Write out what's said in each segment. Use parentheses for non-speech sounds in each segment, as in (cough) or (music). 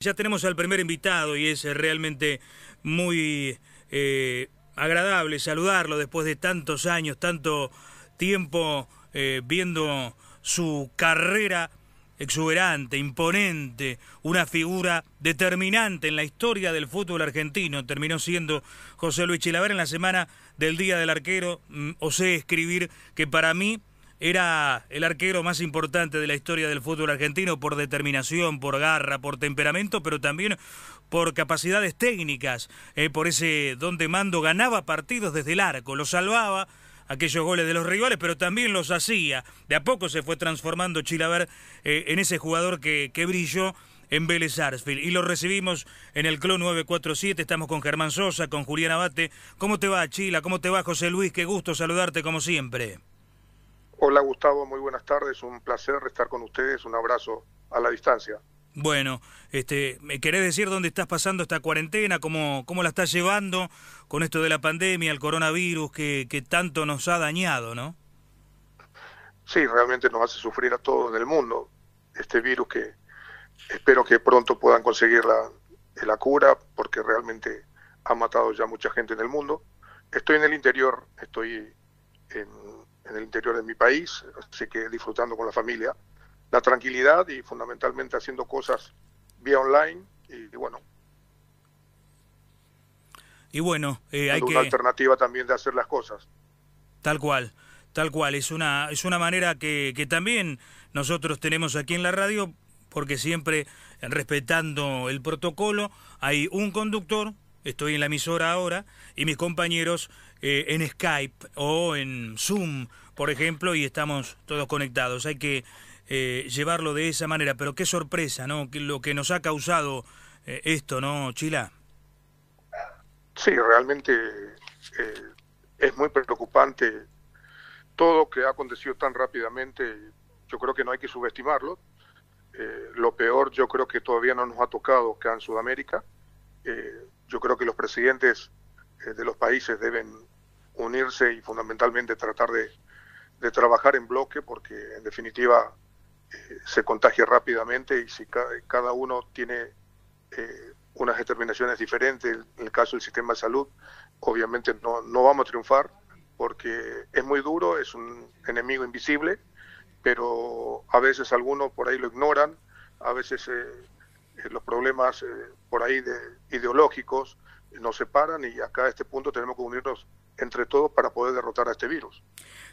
Ya tenemos al primer invitado y es eh, realmente muy eh, agradable saludarlo después de tantos años, tanto tiempo eh, viendo su carrera exuberante, imponente, una figura determinante en la historia del fútbol argentino. Terminó siendo José Luis Chilaver en la semana del Día del Arquero. Mm, osé escribir que para mí era el arquero más importante de la historia del fútbol argentino por determinación, por garra, por temperamento, pero también por capacidades técnicas, eh, por ese don de mando, ganaba partidos desde el arco, los salvaba aquellos goles de los rivales, pero también los hacía. De a poco se fue transformando Chilaver eh, en ese jugador que, que brilló en Vélez Sarsfield. Y lo recibimos en el Club 947. Estamos con Germán Sosa, con Julián Abate. ¿Cómo te va, Chila? ¿Cómo te va, José Luis? Qué gusto saludarte como siempre. Hola Gustavo, muy buenas tardes, un placer estar con ustedes, un abrazo a la distancia. Bueno, este, ¿me querés decir dónde estás pasando esta cuarentena? ¿Cómo, cómo la estás llevando con esto de la pandemia, el coronavirus que, que tanto nos ha dañado, no? Sí, realmente nos hace sufrir a todos en el mundo este virus que espero que pronto puedan conseguir la, la cura porque realmente ha matado ya mucha gente en el mundo. Estoy en el interior, estoy en en el interior de mi país, así que disfrutando con la familia, la tranquilidad y fundamentalmente haciendo cosas vía online y, bueno. Y bueno, eh, hay una alternativa también de hacer las cosas. Tal cual, tal cual. Es una, es una manera que, que también nosotros tenemos aquí en la radio, porque siempre respetando el protocolo, hay un conductor, estoy en la emisora ahora, y mis compañeros eh, en Skype o en Zoom, por ejemplo, y estamos todos conectados. Hay que eh, llevarlo de esa manera, pero qué sorpresa, ¿no? Lo que nos ha causado eh, esto, ¿no, Chila? Sí, realmente es muy preocupante todo que ha acontecido tan rápidamente. Yo creo que no hay que subestimarlo. lo peor yo creo que todavía no nos ha tocado acá en Sudamérica. yo creo que los presidentes eh, de los países deben unirse y fundamentalmente tratar de, trabajar en bloque porque en definitiva eh, se contagia rápidamente y si cada, uno tiene eh, unas determinaciones diferentes, en el caso del sistema de salud, obviamente no, no vamos a triunfar porque es muy duro, es un enemigo invisible, pero a veces algunos por ahí lo ignoran, a veces los problemas por ahí de, ideológicos nos separan y acá a este punto tenemos que unirnos entre todos para poder derrotar a este virus.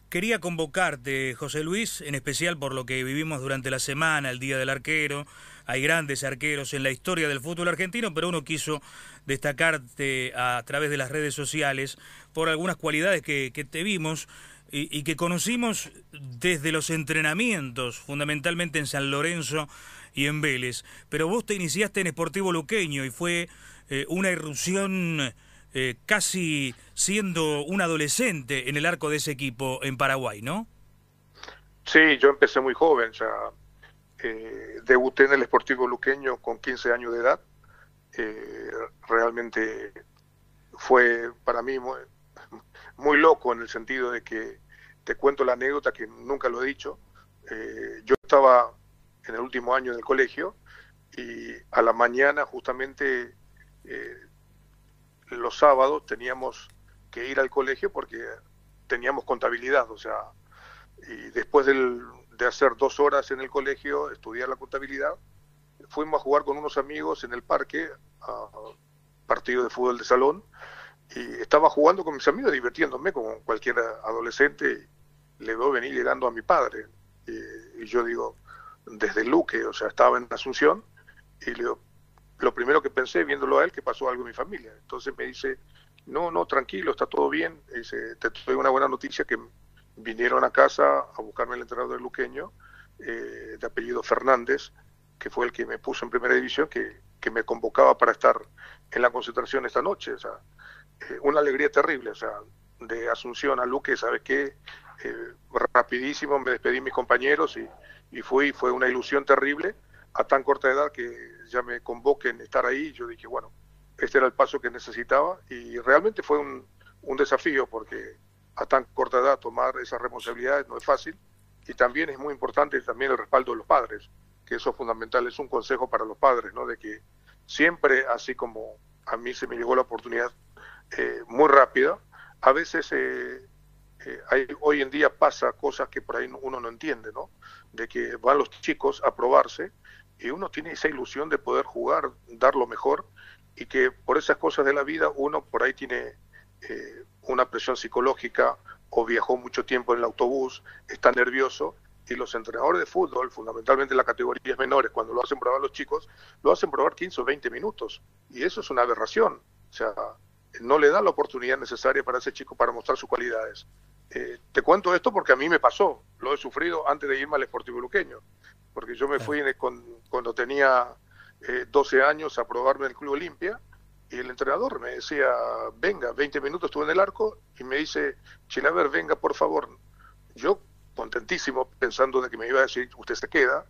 Quería convocarte, José Luis, en especial por lo que vivimos durante la semana, el Día del Arquero. Hay grandes arqueros en la historia del fútbol argentino, pero uno quiso destacarte a través de las redes sociales por algunas cualidades que, te vimos y, que conocimos desde los entrenamientos, fundamentalmente en San Lorenzo y en Vélez. Pero vos te iniciaste en Sportivo Luqueño y fue eh, una irrupción eh, casi siendo un adolescente en el arco de ese equipo en Paraguay, ¿no? Sí, yo empecé muy joven, ya eh, debuté en el Sportivo Luqueño con 15 años de edad. realmente fue para mí muy, loco en el sentido de que te cuento la anécdota que nunca lo he dicho. yo estaba en el último año del colegio y a la mañana justamente eh, los sábados teníamos que ir al colegio porque teníamos contabilidad, o sea, y después de hacer dos horas en el colegio, estudiar la contabilidad, fuimos a jugar con unos amigos en el parque, a partido de fútbol de salón, y estaba jugando con mis amigos, divirtiéndome como cualquier adolescente, y le veo venir llegando a mi padre, y, y yo digo, desde Luque, o sea, estaba en Asunción, y le digo, lo primero que pensé viéndolo a él que pasó algo en mi familia. Entonces me dice, no, no, tranquilo, está todo bien. Te doy una buena noticia que vinieron a casa a buscarme el entrenador luqueño, eh, de apellido Fernández, que fue el que me puso en primera división, que, que me convocaba para estar en la concentración esta noche. O sea, eh, una alegría terrible, o sea, de Asunción a Luque, ¿sabes qué? Eh, rapidísimo me despedí de mis compañeros y, y fui, fue una ilusión terrible a tan corta edad que ya me convoquen estar ahí, yo dije, bueno, este era el paso que necesitaba y realmente fue un, un desafío porque a tan corta edad tomar esas responsabilidades no es fácil y también es muy importante también el respaldo de los padres. que eso es fundamental, es un consejo para los padres, ¿no? De que siempre, así como a mí se me llegó la oportunidad eh, muy rápida, a veces eh, eh, hoy en día pasa cosas que por ahí uno no entiende, ¿no? De que van los chicos a probarse y uno tiene esa ilusión de poder jugar, dar lo mejor y que por esas cosas de la vida uno por ahí tiene una presión psicológica o viajó mucho tiempo en el autobús, está nervioso y los entrenadores de fútbol, fundamentalmente en las categorías menores, cuando lo hacen probar los chicos, lo hacen probar 15 o 20 minutos. Y eso es una aberración. O sea, no le da la oportunidad necesaria para ese chico para mostrar sus cualidades. Eh, te cuento esto porque a mí me pasó, lo he sufrido antes de irme al Esportivo Luqueño, porque yo me fui cuando tenía 12 eh, años a probarme en el Club Olimpia y el entrenador me decía, venga, 20 minutos estuve en el arco y me dice, Chilaver, venga por favor. Yo contentísimo, pensando de que me iba a decir, usted se queda,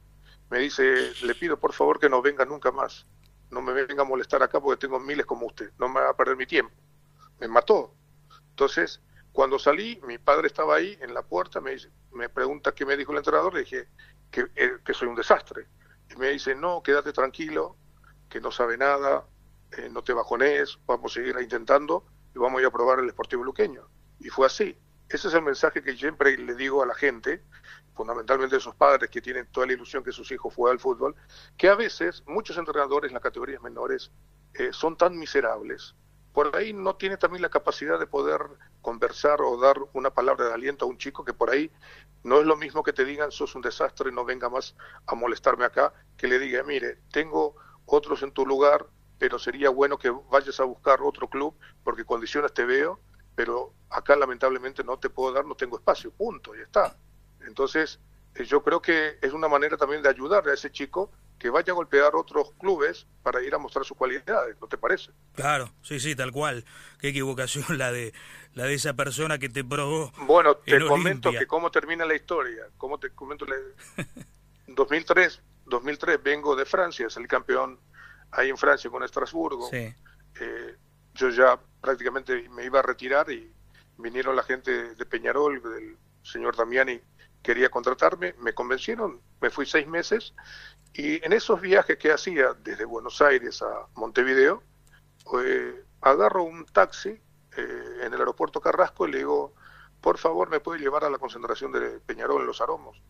me dice, le pido por favor que no venga nunca más, no me venga a molestar acá porque tengo miles como usted, no me va a perder mi tiempo. Me mató. Entonces, cuando salí, mi padre estaba ahí en la puerta, me, dice, me pregunta qué me dijo el entrenador, le dije que, eh, que soy un desastre. Y me dice, no, quédate tranquilo, que no sabe nada, eh, no te bajones, vamos a seguir intentando y vamos a ir a probar el Esportivo Luqueño. Y fue así. Ese es el mensaje que siempre le digo a la gente, fundamentalmente a esos padres que tienen toda la ilusión que sus hijos jueguen al fútbol, que a veces muchos entrenadores en las categorías menores eh, son tan miserables. Por ahí no tiene también la capacidad de poder conversar o dar una palabra de aliento a un chico que por ahí no es lo mismo que te digan sos un desastre, no venga más a molestarme acá, que le diga, mire, tengo otros en tu lugar, pero sería bueno que vayas a buscar otro club porque condiciones te veo pero acá lamentablemente no te puedo dar, no tengo espacio, punto, y está. Entonces, eh, yo creo que es una manera también de ayudarle a ese chico que vaya a golpear otros clubes para ir a mostrar sus cualidades, ¿no te parece? Claro, sí, sí, tal cual. Qué equivocación (laughs) la de la de esa persona que te probó. Bueno, te comento que cómo termina la historia. Cómo te comento la... (laughs) 2003, 2003 vengo de Francia, es el campeón ahí en Francia con Estrasburgo. Sí. Eh, yo ya prácticamente me iba a retirar y vinieron la gente de Peñarol, del señor Damiani, quería contratarme, me convencieron, me fui seis meses y en esos viajes que hacía desde Buenos Aires a Montevideo, eh, agarro un taxi eh, en el aeropuerto Carrasco y le digo, por favor, ¿me puede llevar a la concentración de Peñarol en Los Aromos?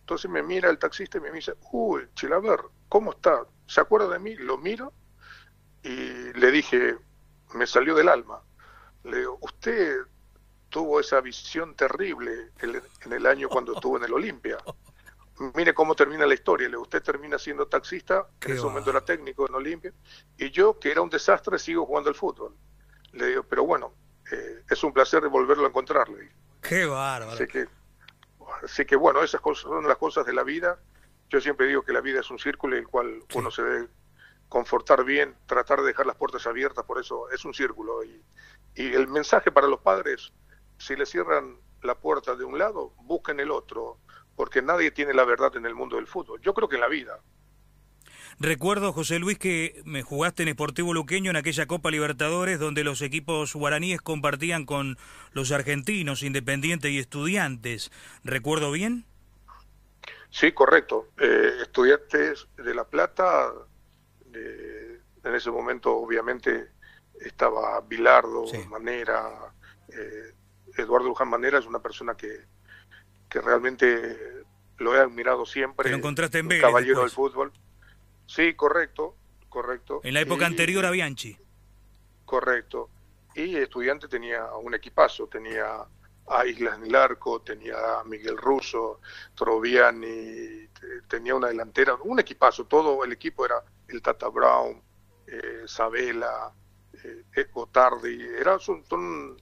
Entonces me mira el taxista y me dice, uy, Chilaver, ¿cómo está? ¿Se acuerda de mí? Lo miro y le dije, me salió del alma. Le digo, usted tuvo esa visión terrible en el año cuando estuvo en el Olimpia. (laughs) Mire cómo termina la historia. Le usted termina siendo taxista, en ese momento era técnico en Olimpia, y yo, que era un desastre, sigo jugando al fútbol. Le digo, pero bueno, eh, es un placer volverlo a encontrarle. Qué bárbaro. Así que, así que bueno, esas cosas son las cosas de la vida. Yo siempre digo que la vida es un círculo en el cual uno se debe confortar bien, tratar de dejar las puertas abiertas, por eso es un círculo. Y, y el mensaje para los padres, si le cierran la puerta de un lado, busquen el otro, porque nadie tiene la verdad en el mundo del fútbol. Yo creo que en la vida. Recuerdo, José Luis, que me jugaste en Esportivo Luqueño en aquella Copa Libertadores donde los equipos guaraníes compartían con los argentinos, Independientes y Estudiantes. ¿Recuerdo bien? Sí, correcto. Eh, estudiantes de La Plata en ese momento obviamente estaba Bilardo, Manera, eh, Eduardo Luján Manera es una persona que, que realmente lo he admirado siempre. lo encontraste en Vélez. Caballero del fútbol. Sí, correcto, correcto. En la época anterior a Bianchi. Correcto. Y estudiante tenía un equipazo, tenía a Islas del Arco, tenía a Miguel Russo, Troviani, tenía una delantera, un equipazo, todo el equipo era el Tata Brown, eh, Sabela, eh, Tardi, eran, son,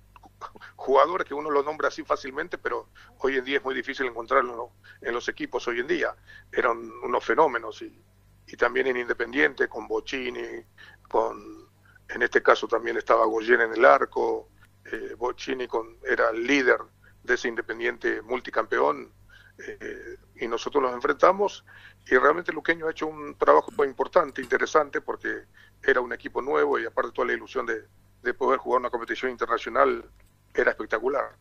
jugadores que uno los nombra así fácilmente, pero hoy en día es muy difícil encontrarlo en los equipos hoy en día. Eran unos fenómenos y, y también en Independiente, con Bocini, con, en este caso también estaba Goyen en el arco, eh, Bocini con, era el líder de ese Independiente multicampeón, eh, y nosotros los enfrentamos y realmente Luqueño ha hecho un trabajo importante, interesante, porque era un equipo nuevo y aparte toda la ilusión de, poder jugar una competición internacional era espectacular.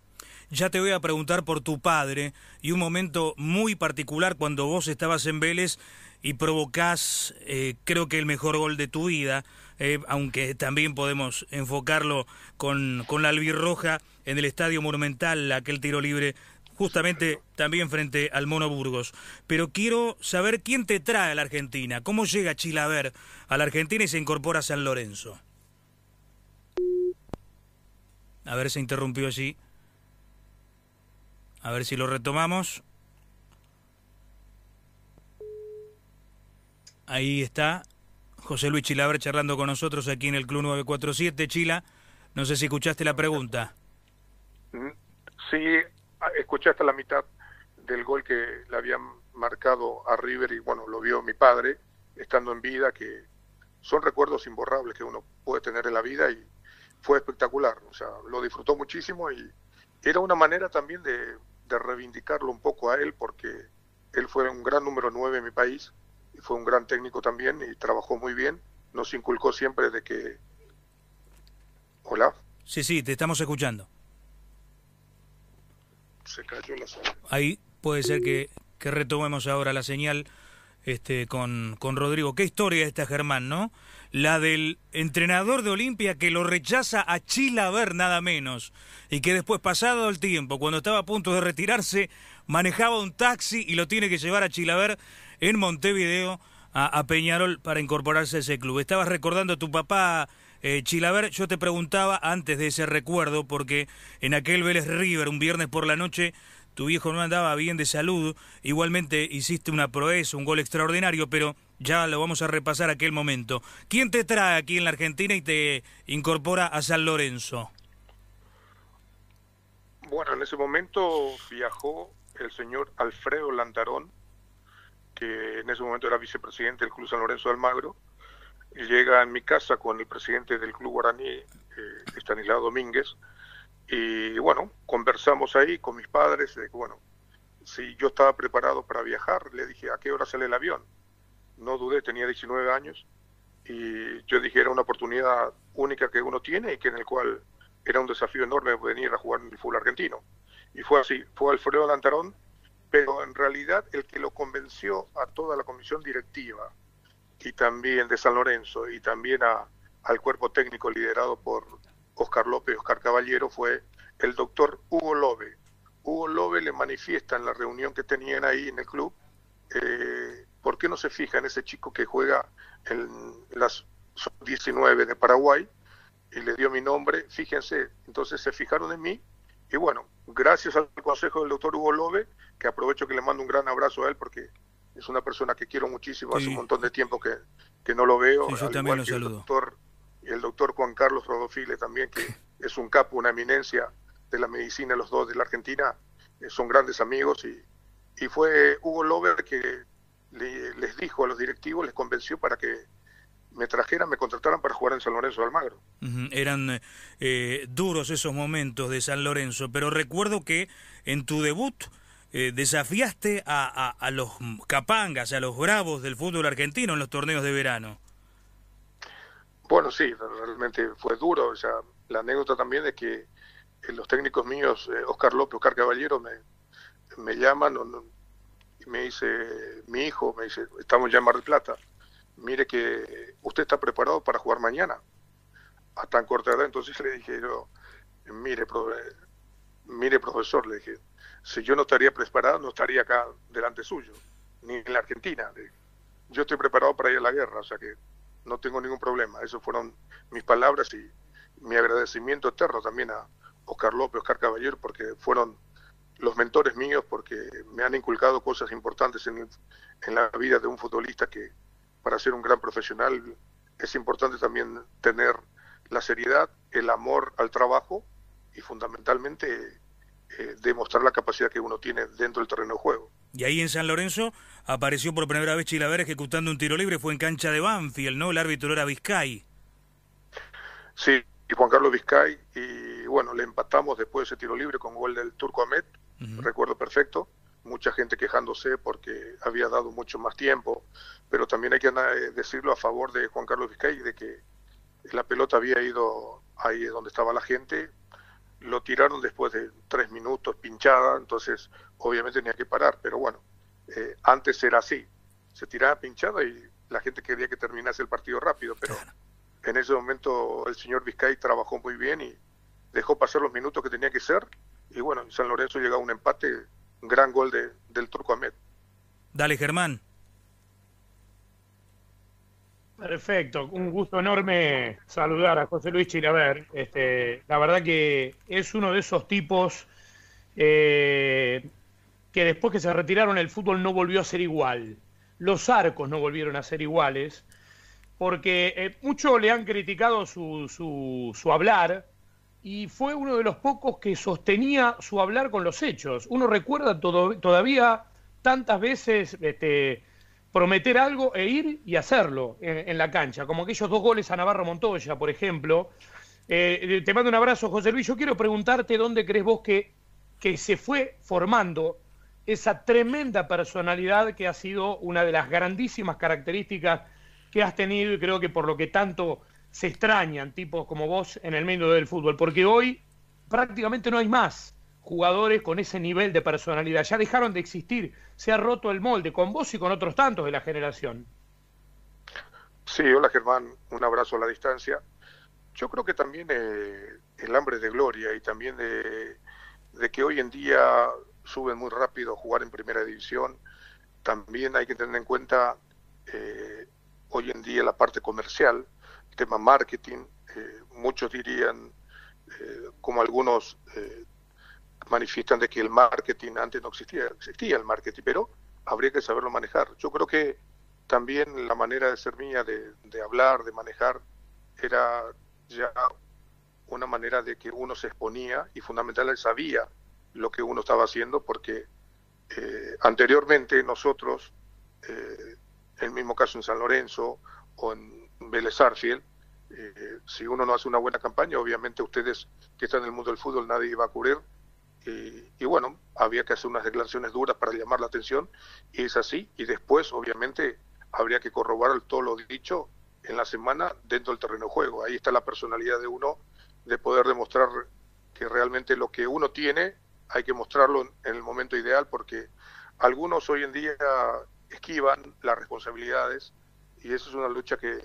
ya te voy a preguntar por tu padre y un momento muy particular cuando vos estabas en Vélez y provocás, eh, creo que el mejor gol de tu vida, eh, aunque también podemos enfocarlo con, con la albirroja en el Estadio Monumental, aquel tiro libre justamente también frente al Mono Burgos. Pero quiero saber quién te trae a la Argentina, cómo llega Chilaver a la Argentina y se incorpora a San Lorenzo. A ver, se interrumpió allí. A ver si lo retomamos. Ahí está José Luis Chilaver charlando con nosotros aquí en el Club 947. Chila, no sé si escuchaste la pregunta. Mm, sí, ah, escuché hasta la mitad del gol que le habían marcado a River y bueno, lo vio mi padre estando en vida, que son recuerdos imborrables que uno puede tener en la vida y fue espectacular, o sea, lo disfrutó muchísimo y era una manera también de, reivindicarlo un poco a él porque él fue un gran número 9 en mi país y fue un gran técnico también y trabajó muy bien, nos inculcó siempre de que... Hola. Sí, sí, te estamos escuchando. Se cayó la. Ahí puede ser que, que retomemos ahora la señal este, con, con Rodrigo. Qué historia esta, Germán, ¿no? La del entrenador de Olimpia que lo rechaza a Chilaver nada menos. Y que después, pasado el tiempo, cuando estaba a punto de retirarse, manejaba un taxi y lo tiene que llevar a Chilaver en Montevideo a, Peñarol para incorporarse a ese club. Estabas recordando a tu papá eh, Chilaver, yo te preguntaba antes de ese recuerdo, porque en aquel Vélez River, un viernes por la noche, tu viejo no andaba bien de salud, igualmente hiciste una proeza, un gol extraordinario, pero ya lo vamos a repasar aquel momento. ¿Quién te trae aquí en la Argentina y te incorpora a San Lorenzo? Bueno, en ese momento viajó el señor Alfredo Lantarón, que en ese momento era vicepresidente del Club San Lorenzo de Almagro, y llega en mi casa con el presidente del Club Guaraní, eh, Estanislao Domínguez, y bueno, conversamos ahí con mis padres, de que bueno, si yo estaba preparado para viajar, le dije, ¿a qué hora sale el avión? No dudé, tenía 19 años, y yo dije, era una oportunidad única que uno tiene y que en el cual era un desafío enorme venir a jugar en el fútbol argentino. Y fue así, fue Alfredo Lantarón, pero en realidad el que lo convenció a toda la comisión directiva y también de San Lorenzo y también a, al cuerpo técnico liderado por Oscar López, Oscar Caballero, fue el doctor Hugo Lobe. Hugo Lobe le manifiesta en la reunión que tenían ahí en el club, eh, ¿por qué no se fija en ese chico que juega en las 19 de Paraguay? Y le dio mi nombre, fíjense, entonces se fijaron en mí y bueno, gracias al consejo del doctor Hugo Lobe, que aprovecho que le mando un gran abrazo a él porque es una persona que quiero muchísimo, hace un montón de tiempo que, que no lo veo. yo también lo saludo. doctor el doctor Juan Carlos Rodofile también, que (laughs) es un capo, una eminencia de la medicina, los dos de la Argentina, eh, son grandes amigos y, y fue Hugo Lover que les dijo a los directivos, les convenció para que me trajeran, me contrataran para jugar en San Lorenzo de Almagro. Eran eh, duros esos momentos de San Lorenzo, pero recuerdo que en tu debut eh, desafiaste a, a, los capangas, a los bravos del fútbol argentino en los torneos de verano. Bueno, sí, realmente fue duro. O sea, la anécdota también es que eh, los técnicos míos, eh, Oscar López, Oscar Caballero, me, me llaman y me dice, mi hijo, me dice, estamos ya en Mar del Plata, mire que usted está preparado para jugar mañana a tan corta edad. Entonces le dije yo, mire, mire profesor, le dije, si yo no estaría preparado, no estaría acá delante suyo, ni en la Argentina. Yo estoy preparado para ir a la guerra, o sea que no tengo ningún problema. Esas fueron mis palabras y mi agradecimiento eterno también a Oscar López, Oscar Caballero, porque fueron los mentores míos, porque me han inculcado cosas importantes en, en la vida de un futbolista que para ser un gran profesional es importante también tener la seriedad, el amor al trabajo y fundamentalmente eh, demostrar la capacidad que uno tiene dentro del terreno de juego. Y ahí en San Lorenzo apareció por primera vez Chilaver ejecutando un tiro libre, fue en cancha de Banfield, ¿no? El árbitro era Vizcay. Sí, y Juan Carlos Vizcay, y bueno, le empatamos después de ese tiro libre con gol del Turco Ahmed, recuerdo perfecto, mucha gente quejándose porque había dado mucho más tiempo, pero también hay que eh, decirlo a favor de Juan Carlos Vizcay, de que la pelota había ido ahí donde estaba la gente, lo tiraron después de tres minutos pinchada, entonces obviamente tenía que parar, pero bueno, eh, antes era así, se tiraba pinchada y la gente quería que terminase el partido rápido, pero en ese momento el señor Vizcay trabajó muy bien y dejó pasar los minutos que tenía que ser, y bueno, en San Lorenzo llegó a un empate, un gran gol de, del Turco Ahmed. Dale, Germán. Perfecto, un gusto enorme saludar a José Luis Chilaver. Este, la verdad que es uno de esos tipos eh, que después que se retiraron el fútbol no volvió a ser igual. Los arcos no volvieron a ser iguales, porque eh, muchos le han criticado su, su, su hablar y fue uno de los pocos que sostenía su hablar con los hechos. Uno recuerda todavía tantas veces... Este, prometer algo e ir y hacerlo en, la cancha, como aquellos dos goles a Navarro Montoya, por ejemplo. Eh, te mando un abrazo, José Luis. Yo quiero preguntarte dónde crees vos que, que se fue formando esa tremenda personalidad que ha sido una de las grandísimas características que has tenido y creo que por lo que tanto se extrañan tipos como vos en el medio del fútbol, porque hoy prácticamente no hay más jugadores con ese nivel de personalidad. Ya dejaron de existir, se ha roto el molde con vos y con otros tantos de la generación. Sí, hola Germán, un abrazo a la distancia. Yo creo que también eh, el hambre de gloria y también de, que hoy en día suben muy rápido a jugar en primera división, también hay que tener en cuenta eh, hoy en día la parte comercial, el tema marketing, eh, muchos dirían, como algunos manifiestan de que el marketing antes no existía, existía el marketing, pero habría que saberlo manejar. Yo creo que también la manera de ser mía, de, hablar, de manejar, era ya una manera de que uno se exponía y fundamentalmente sabía lo que uno estaba haciendo porque eh, anteriormente nosotros, eh, el mismo caso en San Lorenzo o en Vélez eh, si uno no hace una buena campaña, obviamente ustedes que están en el mundo del fútbol nadie va a cubrir y, bueno, había que hacer unas declaraciones duras para llamar la atención y es así. Y después, obviamente, habría que corroborar todo lo dicho en la semana dentro del terreno de juego. Ahí está la personalidad de uno de poder demostrar que realmente lo que uno tiene hay que mostrarlo en el momento ideal porque algunos hoy en día esquivan las responsabilidades y eso es una lucha que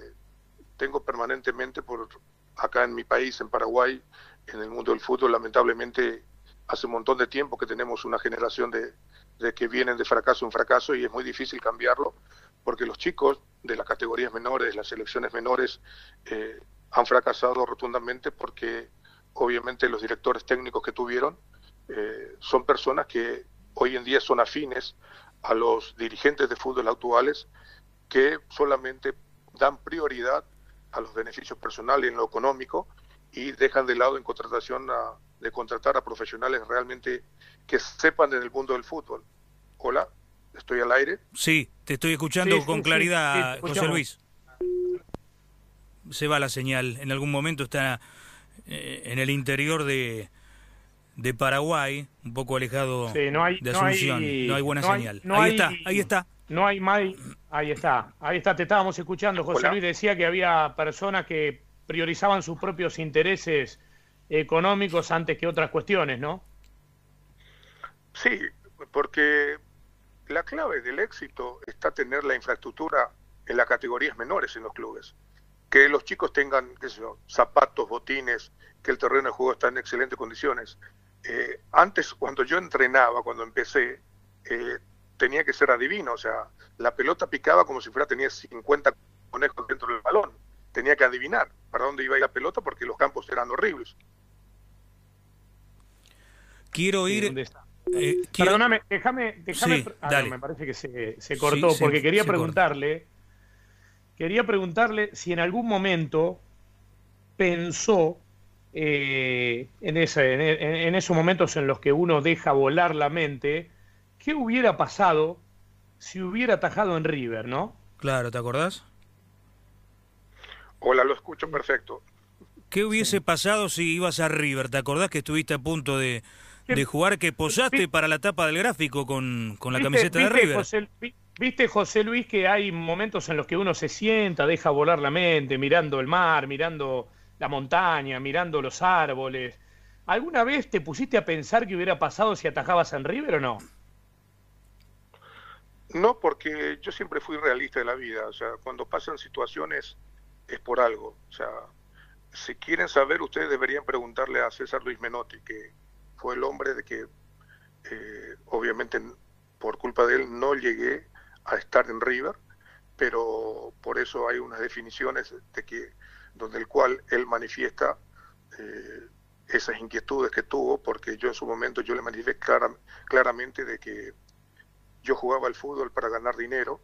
tengo permanentemente por acá en mi país, en Paraguay, en el mundo del fútbol, lamentablemente hace un montón de tiempo que tenemos una generación de, que vienen de fracaso en fracaso y es muy difícil cambiarlo porque los chicos de las categorías menores, las selecciones menores, eh, han fracasado rotundamente porque obviamente los directores técnicos que tuvieron eh, son personas que hoy en día son afines a los dirigentes de fútbol actuales que solamente dan prioridad a los beneficios personales en lo económico y dejan de lado en contratación a, de contratar a profesionales realmente que sepan en el mundo del fútbol. Hola, estoy al aire. Sí, te estoy escuchando con claridad, José Luis. Se va la señal. En algún momento está eh, en el interior de, de Paraguay, un poco alejado de Asunción. No hay, buena señal. ahí está, ahí está. No hay más. Ahí está, ahí está. Te estábamos escuchando. José Luis decía que había personas que priorizaban sus propios intereses económicos antes que otras cuestiones, ¿no? Sí, porque la clave del éxito está tener la infraestructura en las categorías menores en los clubes. Que los chicos tengan qué sé yo, zapatos, botines, que el terreno de juego está en excelentes condiciones. Eh, antes, cuando yo entrenaba, cuando empecé, eh, tenía que ser adivino, o sea, la pelota picaba como si fuera tenía 50 conejos dentro del balón. Tenía que adivinar para dónde iba a ir la pelota porque los campos eran horribles. Quiero ir... Eh, Perdóname, déjame, déjame ah, me parece que se, cortó, porque quería preguntarle, quería preguntarle si en algún momento pensó eh, en, ese, en, esos momentos en los que uno deja volar la mente, ¿qué hubiera pasado si hubiera atajado en River, no? Claro, ¿te acordás? Hola, lo escucho perfecto. ¿Qué hubiese pasado si ibas a River? ¿Te acordás que estuviste a punto de, de jugar que posaste para la tapa del gráfico con, la camiseta de River. Viste, José Luis, que hay momentos en los que uno se sienta, deja volar la mente, mirando el mar, mirando la montaña, mirando los árboles. ¿Alguna vez te pusiste a pensar qué hubiera pasado si atajabas en River o no? No, porque yo siempre fui realista de la vida. O sea, cuando pasan situaciones es por algo. O sea, si quieren saber, ustedes deberían preguntarle a César Luis Menotti, que fue el hombre de que, eh, obviamente, por culpa de él no llegué a estar en River, pero por eso hay unas definiciones de que donde el cual él manifiesta eh, esas inquietudes que tuvo, porque yo en su momento yo le manifesté claramente de que yo jugaba al fútbol para ganar dinero,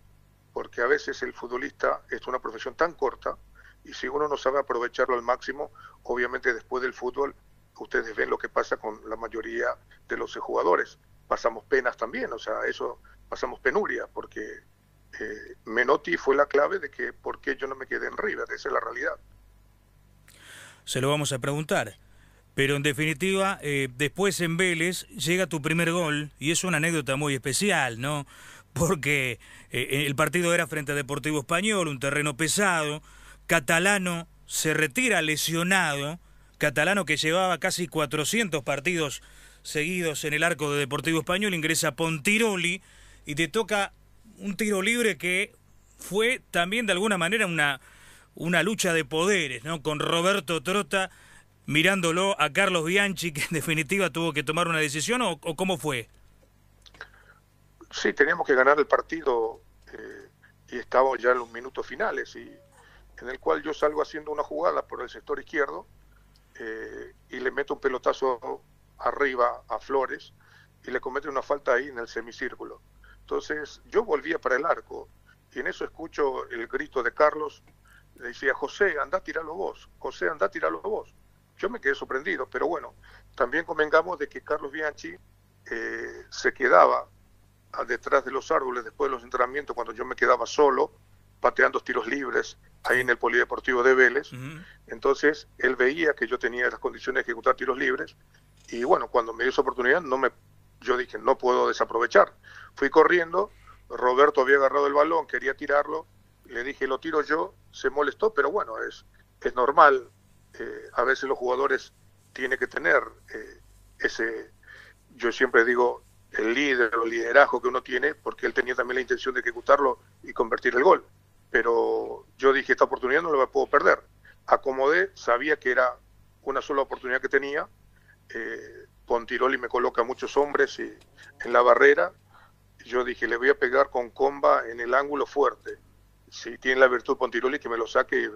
porque a veces el futbolista es una profesión tan corta y si uno no sabe aprovecharlo al máximo, obviamente después del fútbol ustedes ven lo que pasa con la mayoría de los jugadores. Pasamos penas también, o sea, eso pasamos penuria, porque eh, Menotti fue la clave de que por qué yo no me quedé en River, esa es la realidad. Se lo vamos a preguntar. Pero en definitiva, eh, después en Vélez llega tu primer gol y es una anécdota muy especial, ¿no? Porque eh, el partido era frente a Deportivo Español, un terreno pesado, Catalano se retira lesionado, Catalano que llevaba casi 400 partidos seguidos en el arco de Deportivo Español, ingresa Pontiroli y te toca un tiro libre que fue también de alguna manera una, una lucha de poderes, ¿no? Con Roberto Trota mirándolo a Carlos Bianchi, que en definitiva tuvo que tomar una decisión, o, cómo fue? Sí, teníamos que ganar el partido eh, y estábamos ya en los minutos finales, y en el cual yo salgo haciendo una jugada por el sector izquierdo eh, y le meto un pelotazo arriba a Flores y le comete una falta ahí en el semicírculo. Entonces yo volvía para el arco y en eso escucho el grito de Carlos, le decía, José, anda a tirarlo vos, José, anda a tirarlo vos yo me quedé sorprendido, pero bueno, también convengamos de que Carlos Bianchi eh, se quedaba detrás de los árboles después de los entrenamientos cuando yo me quedaba solo pateando tiros libres ahí en el Polideportivo de Vélez. Entonces él veía que yo tenía las condiciones de ejecutar tiros libres y bueno, cuando me dio esa oportunidad no me yo dije, no puedo desaprovechar. Fui corriendo, Roberto había agarrado el balón, quería tirarlo, le dije, lo tiro yo, se molestó, pero bueno, es, es normal, eh, a veces los jugadores tienen que tener eh, ese, yo siempre digo, el líder o liderazgo que uno tiene, porque él tenía también la intención de ejecutarlo y convertir el gol. Pero yo dije, esta oportunidad no la puedo perder. Acomodé, sabía que era una sola oportunidad que tenía. Eh, Pontiroli me coloca muchos hombres y, en la barrera. Yo dije, le voy a pegar con comba en el ángulo fuerte. Si tiene la virtud Pontiroli, que me lo saque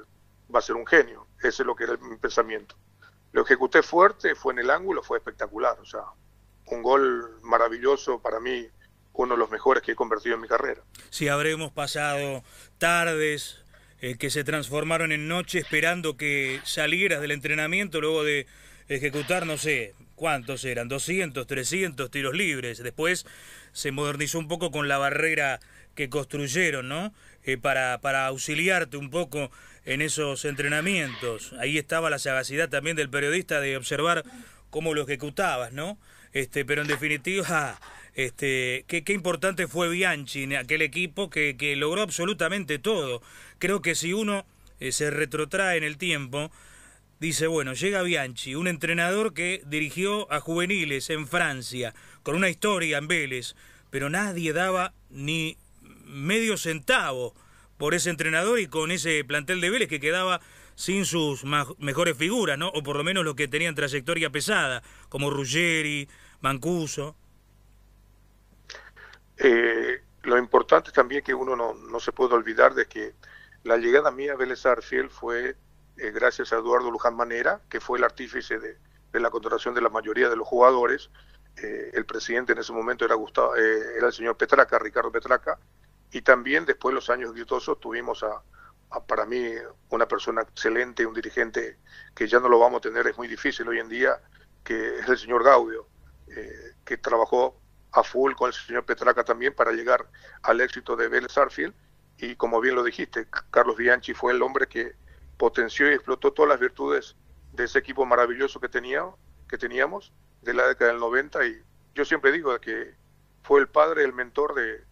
va a ser un genio. Ese es lo que era mi pensamiento. Lo ejecuté fuerte, fue en el ángulo, fue espectacular. O sea, un gol maravilloso para mí, uno de los mejores que he convertido en mi carrera. Sí, habremos pasado tardes eh, que se transformaron en noche esperando que salieras del entrenamiento luego de ejecutar, no sé, ¿cuántos eran? 200, 300 tiros libres. Después se modernizó un poco con la barrera que construyeron, ¿no? Eh, para, para auxiliarte un poco en esos entrenamientos. Ahí estaba la sagacidad también del periodista de observar cómo lo ejecutabas, ¿no? Este, pero en definitiva, este, qué, qué importante fue Bianchi en aquel equipo que, logró absolutamente todo. Creo que si uno eh, se retrotrae en el tiempo, dice, bueno, llega Bianchi, un entrenador que dirigió a juveniles en Francia, con una historia en Vélez, pero nadie daba ni medio centavo por ese entrenador y con ese plantel de Vélez que quedaba sin sus mejores figuras, ¿no? O por lo menos los que tenían trayectoria pesada, como Ruggeri, Mancuso. Eh, lo importante también que uno no, se puede olvidar de que la llegada mía a Vélez Arfiel fue eh, gracias a Eduardo Luján Manera, que fue el artífice de, la contratación de la mayoría de los jugadores. Eh, el presidente en ese momento era, Gustavo, era el señor Petraca, Ricardo Petraca, y también después de los años exitosos tuvimos a, para mí, una persona excelente, un dirigente que ya no lo vamos a tener, es muy difícil hoy en día, que es el señor Gaudio, eh, que trabajó a full con el señor Petraca también para llegar al éxito de Vélez Arfield. Y como bien lo dijiste, Carlos Bianchi fue el hombre que potenció y explotó todas las virtudes de ese equipo maravilloso que, tenía, que teníamos de la década del 90. Y yo siempre digo que fue el padre, el mentor de,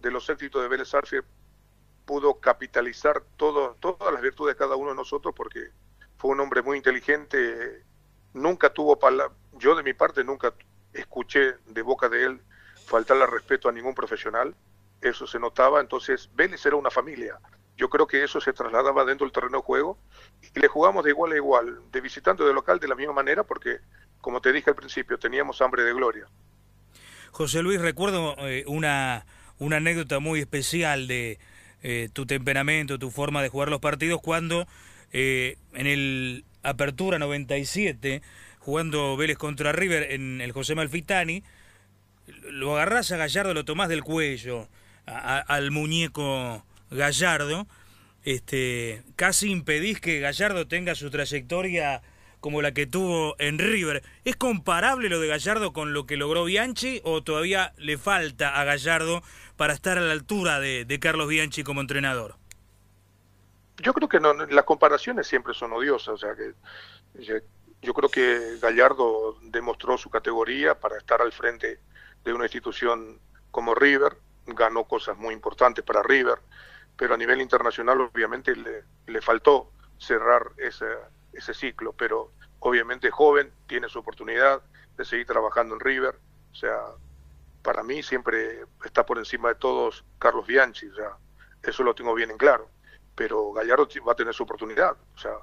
de los éxitos de Vélez Arfield pudo capitalizar todo, todas las virtudes de cada uno de nosotros porque fue un hombre muy inteligente nunca tuvo palabra, yo de mi parte nunca escuché de boca de él faltarle respeto a ningún profesional, eso se notaba, entonces Vélez era una familia. Yo creo que eso se trasladaba dentro del terreno de juego y le jugamos de igual a igual, de visitante de local de la misma manera, porque, como te dije al principio, teníamos hambre de gloria. José Luis, recuerdo eh, una, una anécdota muy especial de eh, tu temperamento, tu forma de jugar los partidos, cuando eh, en el Apertura 97, jugando Vélez contra River en el José Malfitani, lo agarrás a Gallardo, lo tomás del cuello, al muñeco Gallardo, este, casi impedís que Gallardo tenga su trayectoria como la que tuvo en River. ¿Es comparable lo de Gallardo con lo que logró Bianchi o todavía le falta a Gallardo para estar a la altura de, Carlos Bianchi como entrenador? Yo creo que no, las comparaciones siempre son odiosas, o sea que yo creo que Gallardo demostró su categoría para estar al frente de una institución como River, ganó cosas muy importantes para River, pero a nivel internacional obviamente le, le faltó cerrar ese, ese ciclo, pero obviamente joven, tiene su oportunidad de seguir trabajando en River, o sea, para mí siempre está por encima de todos Carlos Bianchi, o sea, eso lo tengo bien en claro, pero Gallardo va a tener su oportunidad, o sea,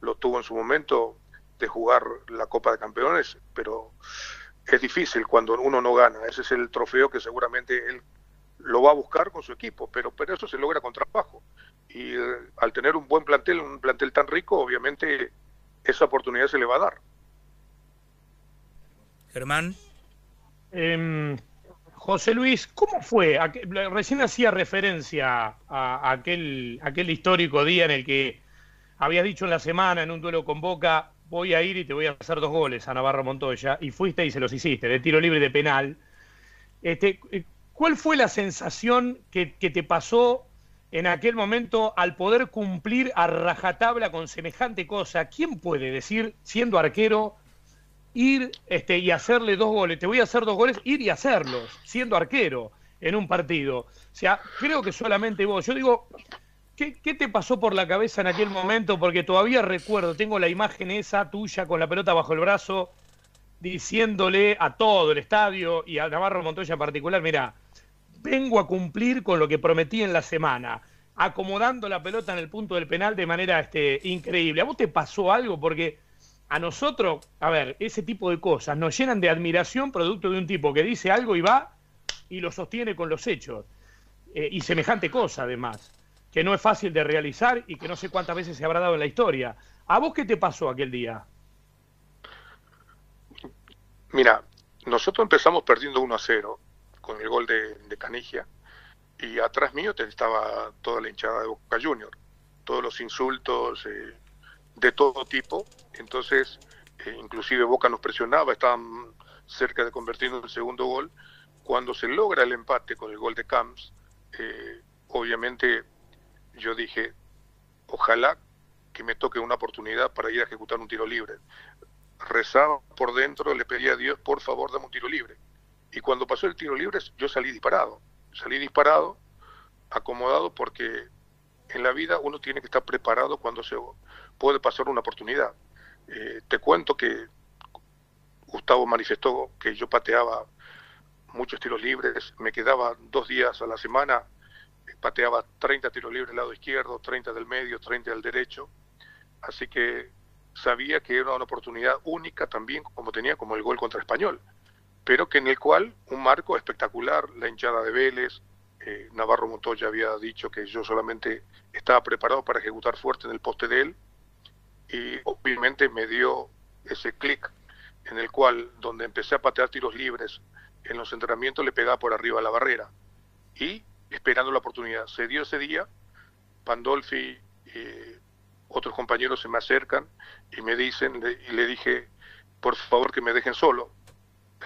lo tuvo en su momento de jugar la Copa de Campeones, pero es difícil cuando uno no gana, ese es el trofeo que seguramente él lo va a buscar con su equipo, pero, pero eso se logra con trabajo. Y eh, al tener un buen plantel, un plantel tan rico, obviamente esa oportunidad se le va a dar. Germán. Em, José Luis, ¿cómo fue? Recién hacía referencia a aquel, aquel histórico día en el que habías dicho en la semana, en un duelo con Boca, voy a ir y te voy a hacer dos goles a Navarro Montoya, y fuiste y se los hiciste, de tiro libre de penal. Este, ¿Cuál fue la sensación que, te pasó en aquel momento al poder cumplir a rajatabla con semejante cosa? ¿Quién puede decir, siendo arquero, ir este, y hacerle dos goles? Te voy a hacer dos goles, ir y hacerlos, siendo arquero en un partido. O sea, creo que solamente vos. Yo digo, ¿qué, ¿qué, te pasó por la cabeza en aquel momento? Porque todavía recuerdo, tengo la imagen esa tuya con la pelota bajo el brazo, diciéndole a todo el estadio y a Navarro Montoya en particular, mira, vengo a cumplir con lo que prometí en la semana, acomodando la pelota en el punto del penal de manera este, increíble. ¿A vos te pasó algo? Porque a nosotros, a ver, ese tipo de cosas nos llenan de admiración producto de un tipo que dice algo y va y lo sostiene con los hechos. Eh, y semejante cosa, además, que no es fácil de realizar y que no sé cuántas veces se habrá dado en la historia. ¿A vos qué te pasó aquel día? Mira, nosotros empezamos perdiendo 1 a 0 con el gol de, de y atrás mío estaba toda la hinchada de Boca Junior, todos los insultos eh, de todo tipo, entonces eh, inclusive Boca nos presionaba, estaban cerca de convertirnos en el segundo gol, cuando se logra el empate con el gol de Camps, eh, obviamente yo dije, ojalá que me toque una oportunidad para ir a ejecutar un tiro libre. Rezaba por dentro, le pedía a Dios, por favor, dame un tiro libre y cuando pasó el tiro libre, yo salí disparado. Salí disparado, acomodado, porque en la vida uno tiene que estar preparado cuando se puede pasar una oportunidad. Eh, te cuento que Gustavo manifestó que yo pateaba muchos tiros libres, me quedaba dos días a la semana, pateaba 30 tiros libres del lado izquierdo, 30 del medio, 30 del derecho, así que sabía que era una oportunidad única también como tenía como el gol contra Español pero que en el cual un marco espectacular, la hinchada de Vélez, eh, Navarro Montoya había dicho que yo solamente estaba preparado para ejecutar fuerte en el poste de él y obviamente me dio ese clic en el cual donde empecé a patear tiros libres en los entrenamientos le pegaba por arriba la barrera. Y esperando la oportunidad. Se dio ese día, Pandolfi y otros compañeros se me acercan y me dicen y le dije por favor que me dejen solo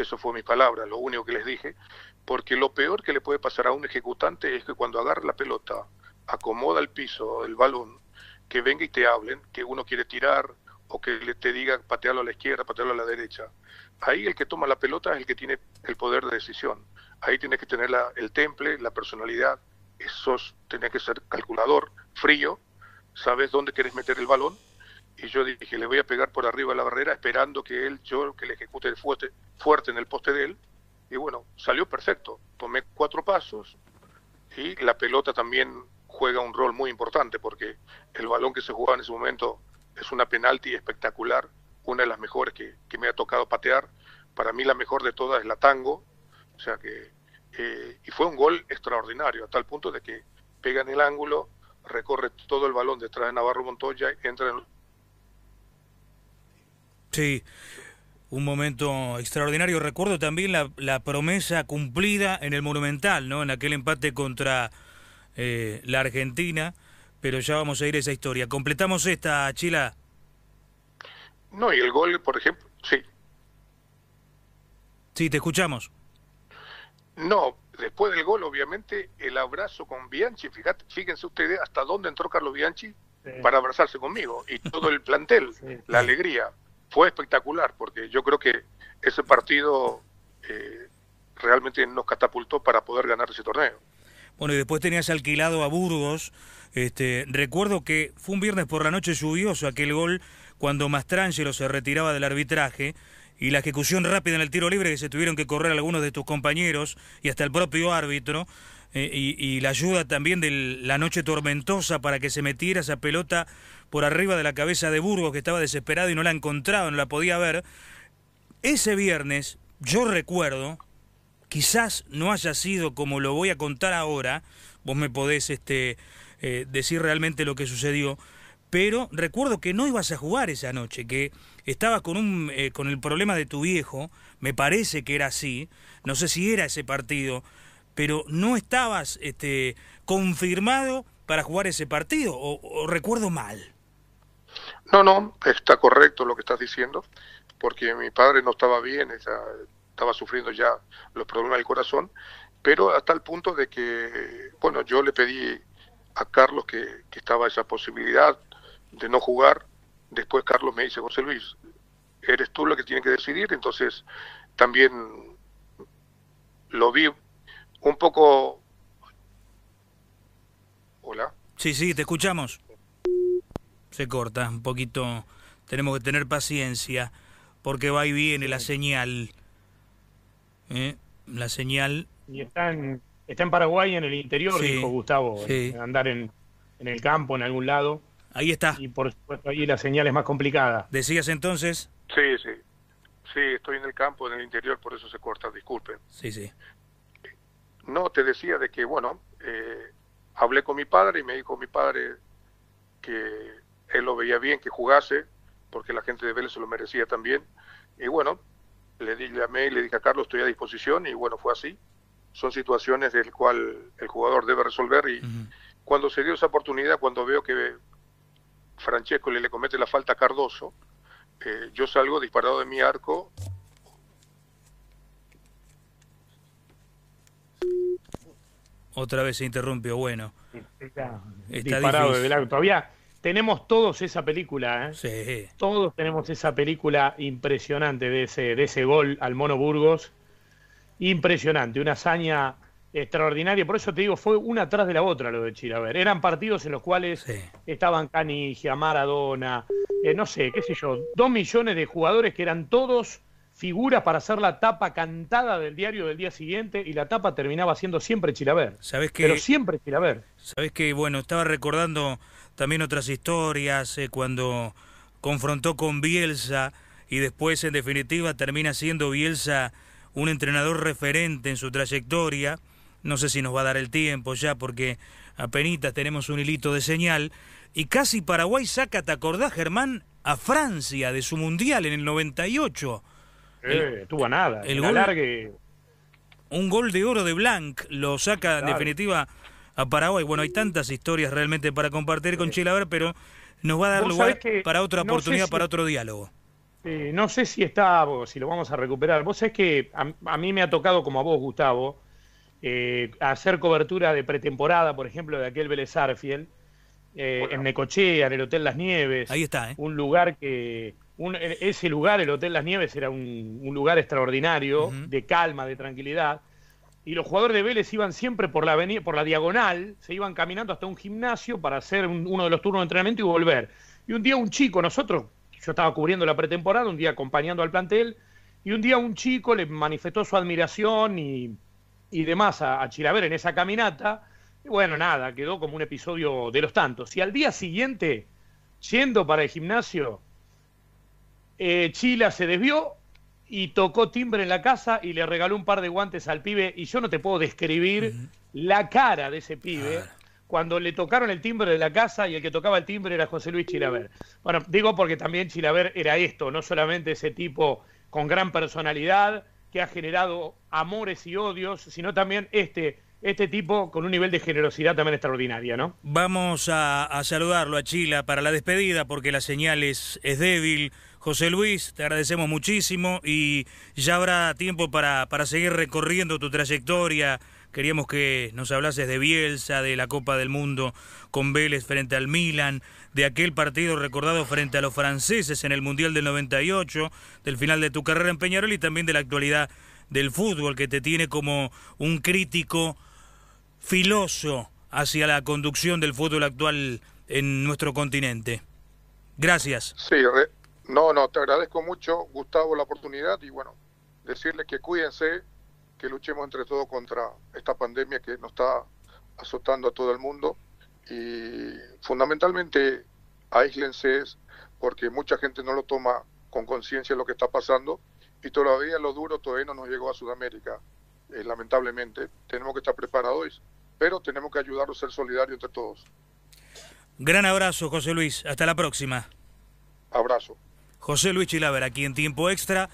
eso fue mi palabra, lo único que les dije, porque lo peor que le puede pasar a un ejecutante es que cuando agarra la pelota, acomoda el piso, el balón, que venga y te hablen, que uno quiere tirar o que le te diga patearlo a la izquierda, patearlo a la derecha. Ahí el que toma la pelota es el que tiene el poder de decisión. Ahí tienes que tener la, el temple, la personalidad, esos tenés que ser calculador, frío, sabes dónde quieres meter el balón y yo dije, le voy a pegar por arriba de la barrera esperando que él, yo, que le ejecute el fuerte, fuerte en el poste de él. Y bueno, salió perfecto. Tomé cuatro pasos y la pelota también juega un rol muy importante porque el balón que se jugaba en ese momento es una penalti espectacular, una de las mejores que, que me ha tocado patear. Para mí la mejor de todas es la tango, o sea que eh, y fue un gol extraordinario, a tal punto de que pega en el ángulo, recorre todo el balón detrás de Navarro Montoya, entra en... Sí, un momento extraordinario. Recuerdo también la, la, promesa cumplida en el Monumental, ¿no? En aquel empate contra eh, la Argentina, pero ya vamos a ir a esa historia. ¿Completamos esta, Chila? No, y el gol, por ejemplo, sí. Sí, te escuchamos. No, después del gol, obviamente, el abrazo con Bianchi, fíjate, fíjense ustedes hasta dónde entró Carlos Bianchi sí. para abrazarse conmigo y todo el plantel, sí. la alegría. Fue espectacular porque yo creo que ese partido eh, realmente nos catapultó para poder ganar ese torneo. Bueno, y después tenías alquilado a Burgos. Este, recuerdo que fue un viernes por la noche lluvioso aquel gol cuando Mastrangelo se retiraba del arbitraje y la ejecución rápida en el tiro libre que se tuvieron que correr algunos de tus compañeros y hasta el propio árbitro, eh, y, la ayuda también de la noche tormentosa para que se metiera esa pelota por arriba de la cabeza de Burgos que estaba desesperado y no la encontraba, no la podía ver. Ese viernes, yo recuerdo, quizás no haya sido como lo voy a contar ahora, vos me podés este, eh, decir realmente lo que sucedió, pero recuerdo que no ibas a jugar esa noche, que estabas con, un, eh, con el problema de tu viejo, me parece que era así, no sé si era ese partido, pero no estabas este, confirmado para jugar ese partido, o, o, recuerdo mal. No, no, está correcto lo que estás diciendo, porque mi padre no estaba bien, estaba sufriendo ya los problemas del corazón, pero hasta el punto de que, bueno, yo le pedí a Carlos que, que estaba esa posibilidad de no jugar, después Carlos me dice, José Luis, eres tú lo que tiene que decidir, entonces también lo vi un poco... Hola. Sí, sí, te escuchamos. Se corta un poquito. Tenemos que tener paciencia porque va y viene la señal. ¿Eh? La señal. Y está en, está en Paraguay, en el interior, sí, dijo Gustavo. Sí. Andar en, en el campo, en algún lado. Ahí está. Y por supuesto ahí la señal es más complicada. ¿Decías entonces? Sí, sí. Sí, estoy en el campo, en el interior, por eso se corta, disculpen. Sí, sí. No, te decía de que, bueno, eh, hablé con mi padre y me dijo mi padre que él lo veía bien, que jugase, porque la gente de Vélez se lo merecía también. Y bueno, le di, llamé y le dije a Carlos, estoy a disposición, y bueno, fue así. Son situaciones del cual el jugador debe resolver y uh -huh. cuando se dio esa oportunidad, cuando veo que Francesco le, le comete la falta a Cardoso, eh, yo salgo disparado de mi arco Otra vez se interrumpió, bueno. Está, está disparado difícil. del arco. Todavía tenemos todos esa película, ¿eh? Sí. Todos tenemos esa película impresionante de ese, de ese gol al Mono Burgos. Impresionante, una hazaña extraordinaria. Por eso te digo, fue una tras de la otra lo de Chilaver. Eran partidos en los cuales sí. estaban Canigia, Maradona, eh, no sé, qué sé yo, dos millones de jugadores que eran todos figuras para hacer la tapa cantada del diario del día siguiente y la tapa terminaba siendo siempre Chilaver. ¿Sabes que, Pero siempre Chilaver. Sabes que, bueno, estaba recordando también otras historias eh, cuando confrontó con Bielsa y después, en definitiva, termina siendo Bielsa un entrenador referente en su trayectoria. No sé si nos va a dar el tiempo ya porque apenas tenemos un hilito de señal. Y casi Paraguay saca, ¿te acordás, Germán? A Francia de su mundial en el 98 eh, tuvo nada. El gol, alargue... Un gol de oro de Blanc lo saca claro. en definitiva a Paraguay. Bueno, hay tantas historias realmente para compartir con Chilaver, pero nos va a dar lugar para otra no oportunidad, si... para otro diálogo. Eh, no sé si está, si lo vamos a recuperar. Vos sabés que a, a mí me ha tocado, como a vos, Gustavo, eh, hacer cobertura de pretemporada, por ejemplo, de aquel Vélez Arfiel, eh, bueno. en Necochea, en el Hotel Las Nieves. Ahí está, ¿eh? Un lugar que un, ese lugar, el Hotel Las Nieves, era un, un lugar extraordinario, uh -huh. de calma, de tranquilidad. Y los jugadores de Vélez iban siempre por la, avenida, por la diagonal, se iban caminando hasta un gimnasio para hacer un, uno de los turnos de entrenamiento y volver. Y un día un chico, nosotros, yo estaba cubriendo la pretemporada, un día acompañando al plantel, y un día un chico le manifestó su admiración y, demás a, a Chilaver en esa caminata. Y bueno, nada, quedó como un episodio de los tantos. Y al día siguiente, yendo para el gimnasio, eh, Chila se desvió y tocó timbre en la casa y le regaló un par de guantes al pibe. Y yo no te puedo describir la cara de ese pibe cuando le tocaron el timbre de la casa y el que tocaba el timbre era José Luis Chilaver. Bueno, digo porque también Chilaver era esto, no solamente ese tipo con gran personalidad que ha generado amores y odios, sino también este este tipo con un nivel de generosidad también extraordinaria, ¿no? Vamos a, saludarlo a Chila para la despedida porque la señal es, débil. José Luis, te agradecemos muchísimo y ya habrá tiempo para, para seguir recorriendo tu trayectoria. Queríamos que nos hablases de Bielsa, de la Copa del Mundo con Vélez frente al Milan, de aquel partido recordado frente a los franceses en el Mundial del 98, del final de tu carrera en Peñarol y también de la actualidad del fútbol que te tiene como un crítico filoso hacia la conducción del fútbol actual en nuestro continente. Gracias. Sí, no, no, te agradezco mucho, Gustavo, la oportunidad y bueno, decirles que cuídense, que luchemos entre todos contra esta pandemia que nos está azotando a todo el mundo y fundamentalmente aíslense porque mucha gente no lo toma con conciencia lo que está pasando y todavía lo duro todavía no nos llegó a Sudamérica, eh, lamentablemente. Tenemos que estar preparados pero tenemos que ayudarnos a ser solidarios entre todos. Gran abrazo, José Luis. Hasta la próxima. Abrazo. José Luis Chilaver, aquí en Tiempo Extra.